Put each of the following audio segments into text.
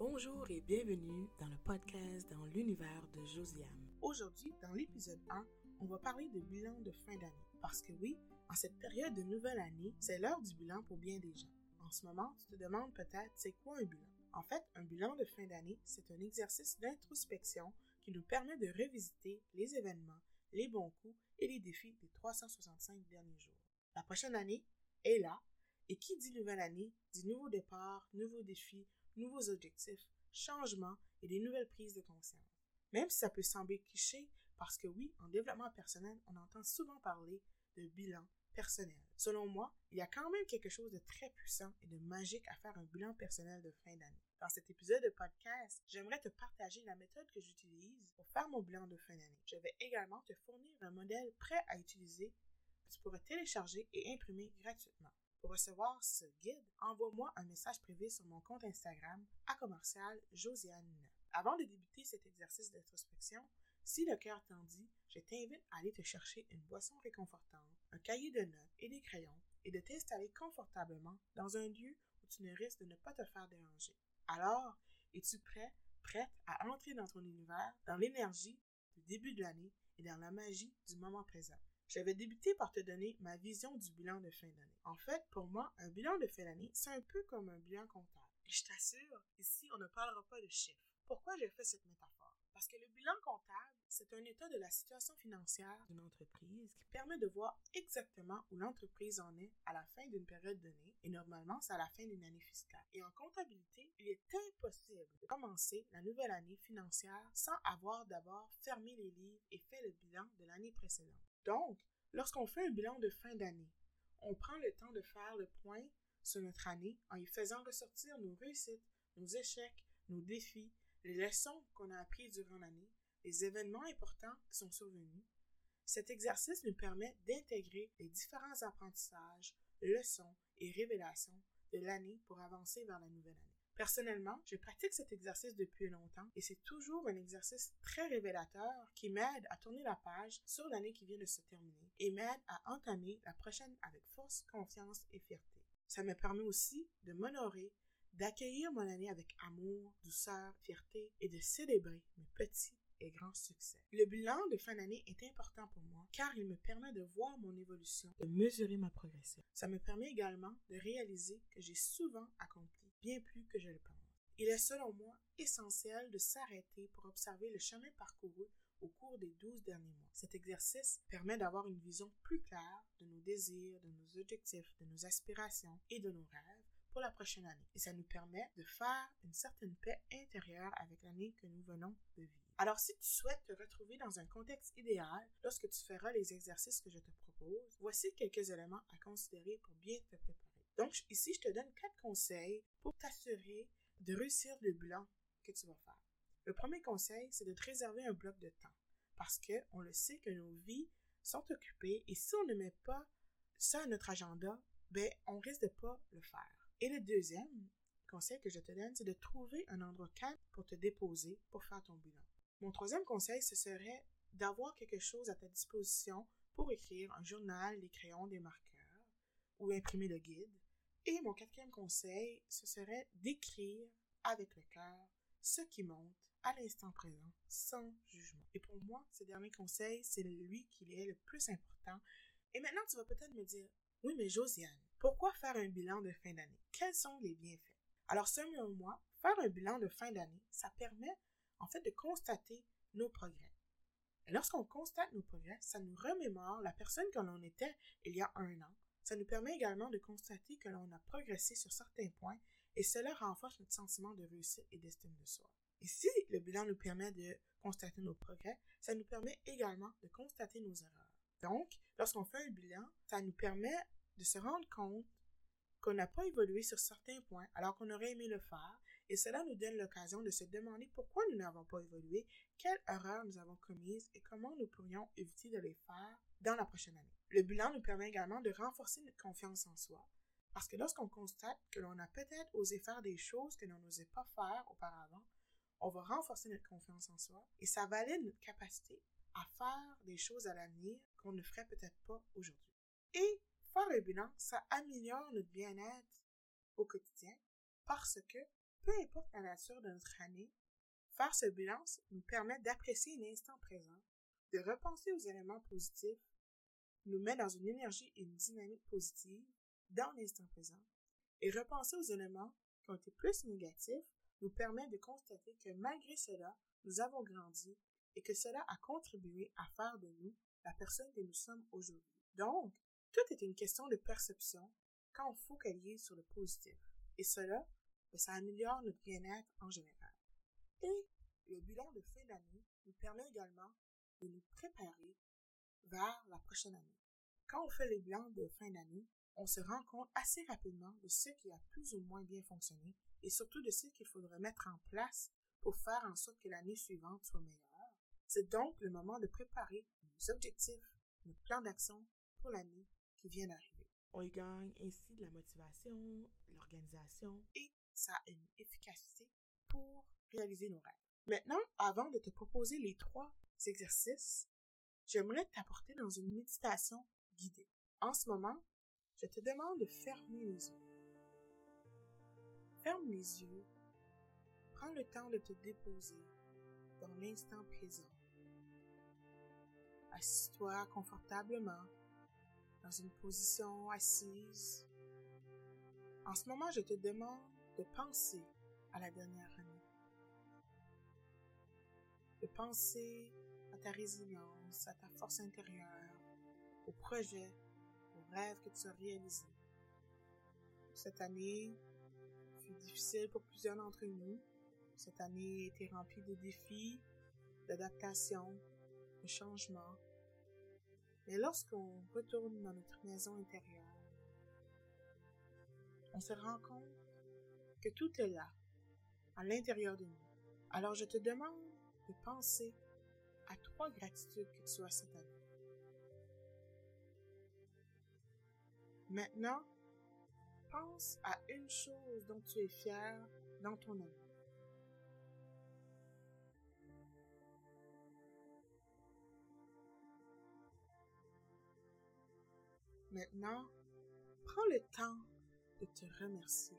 Bonjour et bienvenue dans le podcast dans l'univers de Josiane. Aujourd'hui, dans l'épisode 1, on va parler de bilan de fin d'année. Parce que oui, en cette période de nouvelle année, c'est l'heure du bilan pour bien des gens. En ce moment, tu te demandes peut-être c'est quoi un bilan? En fait, un bilan de fin d'année, c'est un exercice d'introspection qui nous permet de revisiter les événements, les bons coups et les défis des 365 derniers jours. La prochaine année est là, et qui dit nouvelle année dit nouveau départ, nouveaux défis, nouveaux objectifs, changements et des nouvelles prises de conscience. Même si ça peut sembler cliché, parce que oui, en développement personnel, on entend souvent parler de bilan personnel. Selon moi, il y a quand même quelque chose de très puissant et de magique à faire un bilan personnel de fin d'année. Dans cet épisode de podcast, j'aimerais te partager la méthode que j'utilise pour faire mon bilan de fin d'année. Je vais également te fournir un modèle prêt à utiliser que tu pourrais télécharger et imprimer gratuitement. Pour recevoir ce guide, envoie-moi un message privé sur mon compte Instagram à commercial Josiane. Avant de débuter cet exercice d'introspection, si le cœur t'en dit, je t'invite à aller te chercher une boisson réconfortante, un cahier de notes et des crayons et de t'installer confortablement dans un lieu où tu ne risques de ne pas te faire déranger. Alors, es-tu prêt, prête à entrer dans ton univers, dans l'énergie du début de l'année et dans la magie du moment présent? Je vais débuter par te donner ma vision du bilan de fin d'année. En fait, pour moi, un bilan de fin d'année, c'est un peu comme un bilan comptable. Et je t'assure, ici, on ne parlera pas de chiffres. Pourquoi j'ai fait cette métaphore? Parce que le bilan comptable, c'est un état de la situation financière d'une entreprise qui permet de voir exactement où l'entreprise en est à la fin d'une période donnée, et normalement, c'est à la fin d'une année fiscale. Et en comptabilité, il est impossible de commencer la nouvelle année financière sans avoir d'abord fermé les livres et fait le bilan de l'année précédente. Donc, lorsqu'on fait un bilan de fin d'année, on prend le temps de faire le point sur notre année en y faisant ressortir nos réussites, nos échecs, nos défis, les leçons qu'on a apprises durant l'année, les événements importants qui sont survenus. Cet exercice nous permet d'intégrer les différents apprentissages, leçons et révélations de l'année pour avancer vers la nouvelle année. Personnellement, je pratique cet exercice depuis longtemps et c'est toujours un exercice très révélateur qui m'aide à tourner la page sur l'année qui vient de se terminer et m'aide à entamer la prochaine avec force, confiance et fierté. Ça me permet aussi de m'honorer, d'accueillir mon année avec amour, douceur, fierté et de célébrer mes petits et grands succès. Le bilan de fin d'année est important pour moi car il me permet de voir mon évolution, de mesurer ma progression. Ça me permet également de réaliser que j'ai souvent accompli bien plus que je le pense. Il est selon moi essentiel de s'arrêter pour observer le chemin parcouru au cours des douze derniers mois. Cet exercice permet d'avoir une vision plus claire de nos désirs, de nos objectifs, de nos aspirations et de nos rêves pour la prochaine année. Et ça nous permet de faire une certaine paix intérieure avec l'année que nous venons de vivre. Alors, si tu souhaites te retrouver dans un contexte idéal lorsque tu feras les exercices que je te propose, voici quelques éléments à considérer pour bien te préparer. Donc, ici, je te donne quatre conseils pour t'assurer de réussir le bilan que tu vas faire. Le premier conseil, c'est de te réserver un bloc de temps parce que on le sait que nos vies sont occupées et si on ne met pas ça à notre agenda, ben, on risque de pas le faire. Et le deuxième conseil que je te donne, c'est de trouver un endroit calme pour te déposer pour faire ton bilan. Mon troisième conseil, ce serait d'avoir quelque chose à ta disposition pour écrire un journal, des crayons, des marqueurs ou imprimer le guide. Et mon quatrième conseil, ce serait d'écrire avec le cœur ce qui monte à l'instant présent, sans jugement. Et pour moi, ce dernier conseil, c'est lui qui est le plus important. Et maintenant, tu vas peut-être me dire, oui, mais Josiane, pourquoi faire un bilan de fin d'année? Quels sont les bienfaits? Alors, selon moi, faire un bilan de fin d'année, ça permet en fait de constater nos progrès. Et lorsqu'on constate nos progrès, ça nous remémore la personne que l'on était il y a un an. Ça nous permet également de constater que l'on a progressé sur certains points et cela renforce notre sentiment de réussite et d'estime de soi. Et si le bilan nous permet de constater nos progrès, ça nous permet également de constater nos erreurs. Donc, lorsqu'on fait un bilan, ça nous permet de se rendre compte qu'on n'a pas évolué sur certains points alors qu'on aurait aimé le faire et cela nous donne l'occasion de se demander pourquoi nous n'avons pas évolué, quelles erreurs nous avons commises et comment nous pourrions éviter de les faire dans la prochaine année. Le bilan nous permet également de renforcer notre confiance en soi, parce que lorsqu'on constate que l'on a peut-être osé faire des choses que l'on n'osait pas faire auparavant, on va renforcer notre confiance en soi et ça valide notre capacité à faire des choses à l'avenir qu'on ne ferait peut-être pas aujourd'hui. Et faire le bilan, ça améliore notre bien-être au quotidien parce que Peu importe la nature de notre année, faire ce bilan nous permet d'apprécier l'instant présent, de repenser aux éléments positifs, nous met dans une énergie et une dynamique positive dans l'instant présent, et repenser aux éléments qui ont été plus négatifs nous permet de constater que malgré cela, nous avons grandi et que cela a contribué à faire de nous la personne que nous sommes aujourd'hui. Donc, tout est une question de perception quand on focalise sur le positif. Et cela, ben, ça améliore notre bien-être en général. Et le bilan de fin d'année nous permet également de nous préparer vers la prochaine année. Quand on fait les bilans de fin d'année, on se rend compte assez rapidement de ce qui a plus ou moins bien fonctionné et surtout de ce qu'il faudrait mettre en place pour faire en sorte que l'année suivante soit meilleure. C'est donc le moment de préparer nos objectifs, nos plans d'action pour l'année qui vient d'arriver. On y gagne ainsi de la motivation, l'organisation et ça a une efficacité pour réaliser nos rêves. Maintenant, avant de te proposer les trois exercices, j'aimerais t'apporter dans une méditation guidée. En ce moment, je te demande de fermer les yeux. Ferme les yeux. Prends le temps de te déposer dans l'instant présent. Assis-toi confortablement dans une position assise. En ce moment, je te demande de penser à la dernière année. De penser ta résilience, à ta force intérieure, au projet, au rêve que tu as réalisé. Cette année fut difficile pour plusieurs d'entre nous. Cette année a été remplie de défis, d'adaptation, de changements. Mais lorsqu'on retourne dans notre maison intérieure, on se rend compte que tout est là, à l'intérieur de nous. Alors je te demande de penser à trois gratitudes que tu as cette année. Maintenant, pense à une chose dont tu es fier dans ton année. Maintenant, prends le temps de te remercier,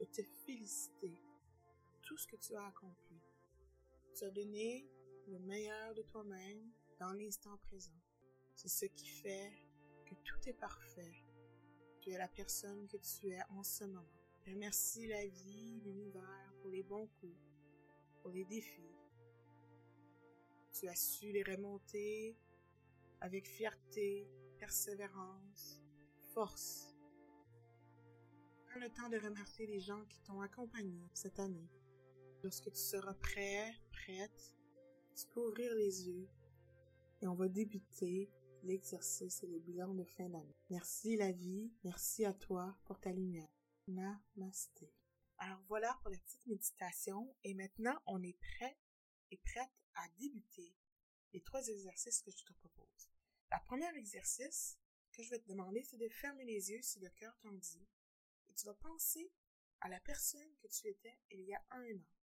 de te féliciter pour tout ce que tu as accompli. Tu as donné le meilleur de toi-même dans l'instant présent. C'est ce qui fait que tout est parfait. Tu es la personne que tu es en ce moment. Remercie la vie, l'univers pour les bons coups, pour les défis. Tu as su les remonter avec fierté, persévérance, force. Prends le temps de remercier les gens qui t'ont accompagné cette année. Lorsque tu seras prêt, prête, tu peux ouvrir les yeux et on va débuter l'exercice et le bilan de fin d'année. Merci la vie, merci à toi pour ta lumière. Namasté. Alors voilà pour la petite méditation et maintenant on est prêt et prête à débuter les trois exercices que je te propose. La première exercice que je vais te demander, c'est de fermer les yeux si le cœur t'en dit. Et tu vas penser à la personne que tu étais il y a un an.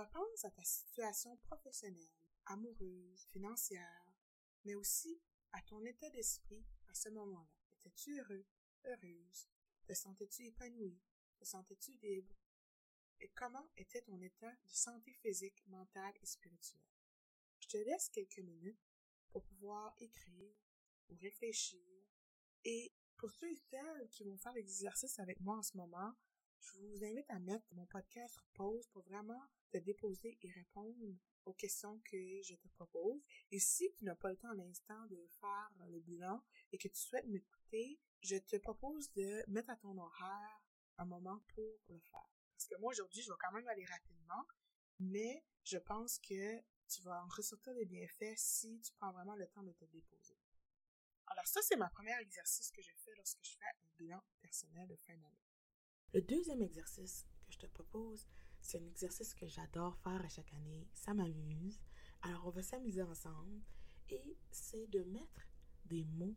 Repense à ta situation professionnelle, amoureuse, financière, mais aussi à ton état d'esprit à ce moment-là. Étais-tu heureux, heureuse? Te sentais-tu épanoui? Te sentais-tu libre? Et comment était ton état de santé physique, mentale et spirituelle? Je te laisse quelques minutes pour pouvoir écrire ou réfléchir. Et pour ceux et celles qui vont faire l'exercice avec moi en ce moment, je vous invite à mettre mon podcast pause pour vraiment te déposer et répondre aux questions que je te propose. Et si tu n'as pas le temps à l'instant de faire le bilan et que tu souhaites m'écouter, je te propose de mettre à ton horaire un moment pour le faire. Parce que moi, aujourd'hui, je vais quand même aller rapidement, mais je pense que tu vas en ressortir des bienfaits si tu prends vraiment le temps de te déposer. Alors ça, c'est ma première exercice que je fais lorsque je fais un bilan personnel de fin d'année. Le deuxième exercice que je te propose, c'est un exercice que j'adore faire à chaque année. Ça m'amuse. Alors on va s'amuser ensemble et c'est de mettre des mots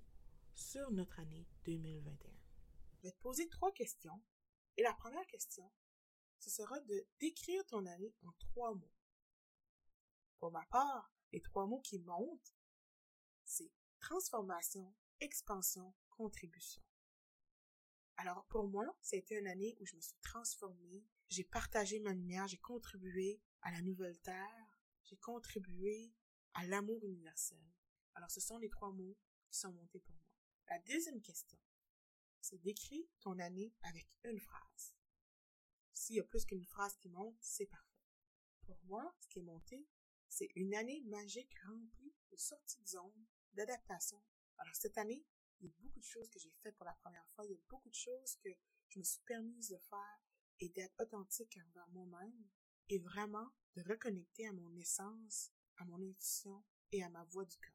sur notre année 2021. Je vais te poser trois questions. Et la première question, ce sera de décrire ton année en trois mots. Pour ma part, les trois mots qui montent, c'est transformation, expansion, contribution. Alors pour moi, c'était une année où je me suis transformée, j'ai partagé ma lumière, j'ai contribué à la nouvelle terre, j'ai contribué à l'amour universel. Alors ce sont les trois mots qui sont montés pour moi. La deuxième question, c'est d'écrire ton année avec une phrase. S'il y a plus qu'une phrase qui monte, c'est parfait. Pour moi, ce qui est monté, c'est une année magique remplie de sorties de zone, d'adaptation. Alors cette année, il y a beaucoup de choses que j'ai faites pour la première fois. Il y a beaucoup de choses que je me suis permise de faire et d'être authentique envers moi-même et vraiment de reconnecter à mon essence, à mon intuition et à ma voix du cœur.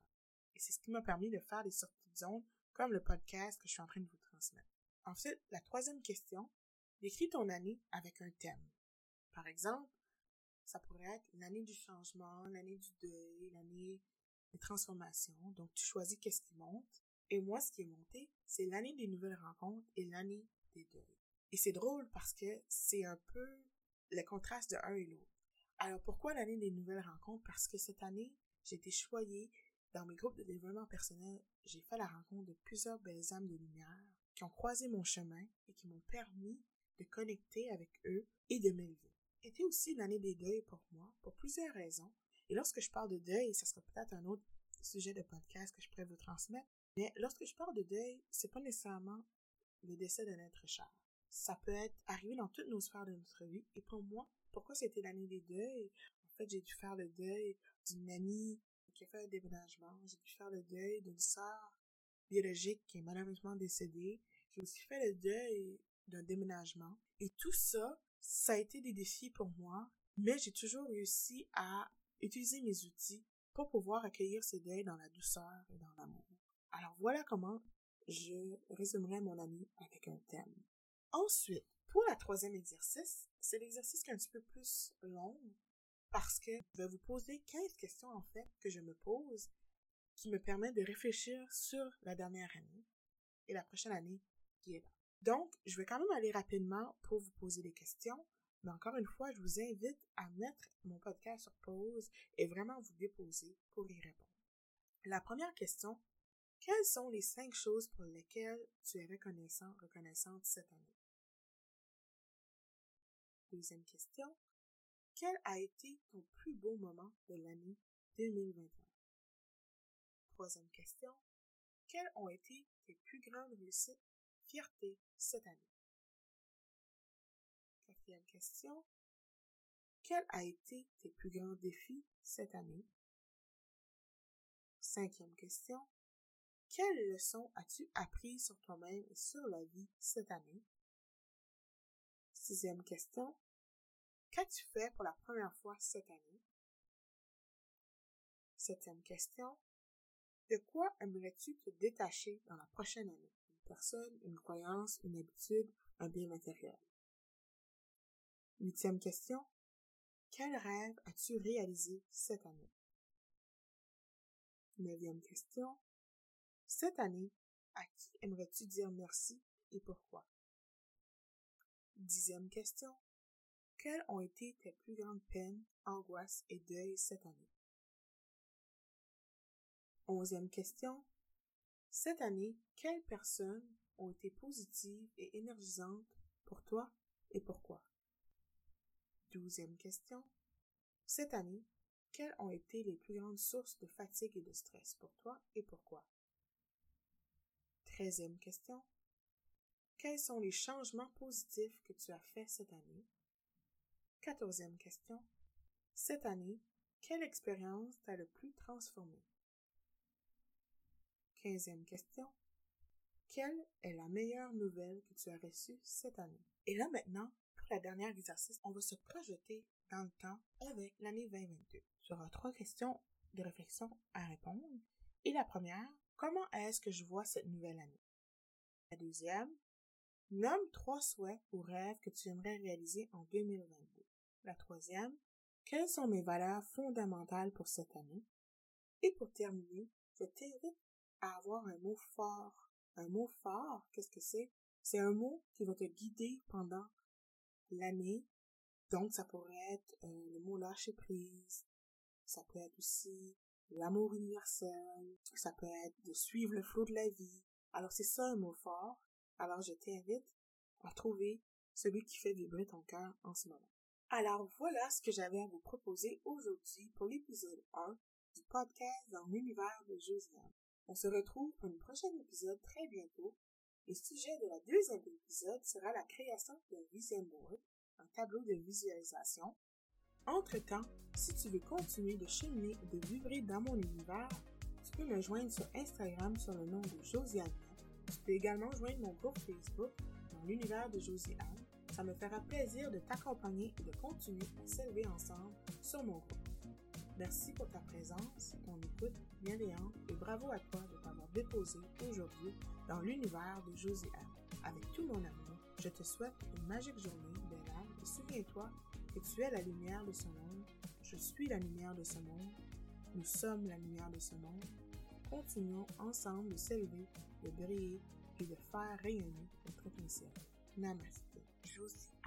Et c'est ce qui m'a permis de faire des sorties de zone comme le podcast que je suis en train de vous transmettre. Ensuite, la troisième question, décris ton année avec un thème. Par exemple, ça pourrait être l'année du changement, l'année du deuil, l'année des transformations. Donc, tu choisis qu'est-ce qui monte. Et moi, ce qui est monté, c'est l'année des nouvelles rencontres et l'année des deuils. Et c'est drôle parce que c'est un peu le contraste de un et l'autre. Alors, pourquoi l'année des nouvelles rencontres? Parce que cette année, j'ai été choyée dans mes groupes de développement personnel. J'ai fait la rencontre de plusieurs belles âmes de lumière qui ont croisé mon chemin et qui m'ont permis de connecter avec eux et de m'élever. Était aussi l'année des deuils pour moi, pour plusieurs raisons. Et lorsque je parle de deuil, ça sera peut-être un autre sujet de podcast que je pourrais vous transmettre. Mais lorsque je parle de deuil, c'est pas nécessairement le décès d'un être cher. Ça peut être arrivé dans toutes nos sphères de notre vie. Et pour moi, pourquoi c'était l'année des deuils? En fait, j'ai dû faire le deuil d'une amie qui a fait un déménagement. J'ai dû faire le deuil d'une sœur biologique qui est malheureusement décédée. J'ai aussi fait le deuil d'un déménagement. Et tout ça, ça a été des défis pour moi, mais j'ai toujours réussi à utiliser mes outils pour pouvoir accueillir ces deuils dans la douceur et dans l'amour. Alors voilà comment je résumerai mon année avec un thème. Ensuite, pour la troisième exercice, c'est l'exercice qui est un petit peu plus long parce que je vais vous poser 15 questions en fait que je me pose qui me permettent de réfléchir sur la dernière année et la prochaine année qui est là. Donc, je vais quand même aller rapidement pour vous poser des questions, mais encore une fois, je vous invite à mettre mon podcast sur pause et vraiment vous déposer pour y répondre. La première question, quelles sont les cinq choses pour lesquelles tu es reconnaissant, reconnaissante cette année? Deuxième question, quel a été ton plus beau moment de l'année 2021? Troisième question, quelles ont été tes plus grandes réussites fierté cette année? Quatrième question. Quel a été tes plus grands défis cette année? Cinquième question. Quelles leçons as-tu appris sur toi-même et sur la vie cette année? Sixième question. Qu'as-tu fait pour la première fois cette année? Septième question. De quoi aimerais-tu te détacher dans la prochaine année? personne, une croyance, une habitude, un bien matériel? Huitième question. Quel rêve as-tu réalisé cette année? Neuvième question. Cette année, à qui aimerais-tu dire merci et pourquoi? Dixième question. Quelles ont été tes plus grandes peines, angoisses et deuils cette année? Onzième question. Cette année, quelles personnes ont été positives et énergisantes pour toi et pourquoi? Douzième question. Cette année, quelles ont été les plus grandes sources de fatigue et de stress pour toi et pourquoi? Treizième question. Quels sont les changements positifs que tu as faits cette année? Quatorzième question. Cette année, quelle expérience t'a le plus transformé? Quinzième question. Quelle est la meilleure nouvelle que tu as reçue cette année? Et là maintenant, pour la dernière exercice, on va se projeter dans le temps avec l'année 2022. Tu auras trois questions de réflexion à répondre. Et la première, comment est-ce que je vois cette nouvelle année? La deuxième, nomme trois souhaits ou rêves que tu aimerais réaliser en 2022. La troisième, quelles sont mes valeurs fondamentales pour cette année? Et pour terminer, je t'invite à avoir un mot fort. Un mot fort, qu'est-ce que c'est? C'est un mot qui va te guider pendant l'année. Donc, ça pourrait être euh, le mot lâcher prise. Ça peut être aussi l'amour universel. Ça peut être de suivre le flot de la vie. Alors, c'est ça un mot fort. Alors je t'invite à trouver celui qui fait vibrer ton cœur en ce moment. Alors voilà ce que j'avais à vous proposer aujourd'hui pour l'épisode 1 du podcast dans l'univers de Josiane. On se retrouve pour un prochain épisode très bientôt. Le sujet de la deuxième épisode sera la création d'un vision board, un tableau de visualisation. Entre-temps, si tu veux continuer de cheminer et de vibrer dans mon univers, tu peux me joindre sur Instagram sur le nom de Josiane. Tu peux également joindre mon groupe Facebook dans l'univers de Josiane. Ça me fera plaisir de t'accompagner et de continuer à s'élever ensemble sur mon groupe. Merci pour ta présence, ton écoute bienveillante et bravo à toi de t'avoir déposé aujourd'hui dans l'univers de Josiane. Avec tout mon amour, je te souhaite une magique journée, belle et souviens-toi tu es la lumière de ce monde, je suis la lumière de ce monde, nous sommes la lumière de ce monde. Continuons ensemble de s'élever, de briller et de faire rayonner notre potentiel. Namaste. Josiane.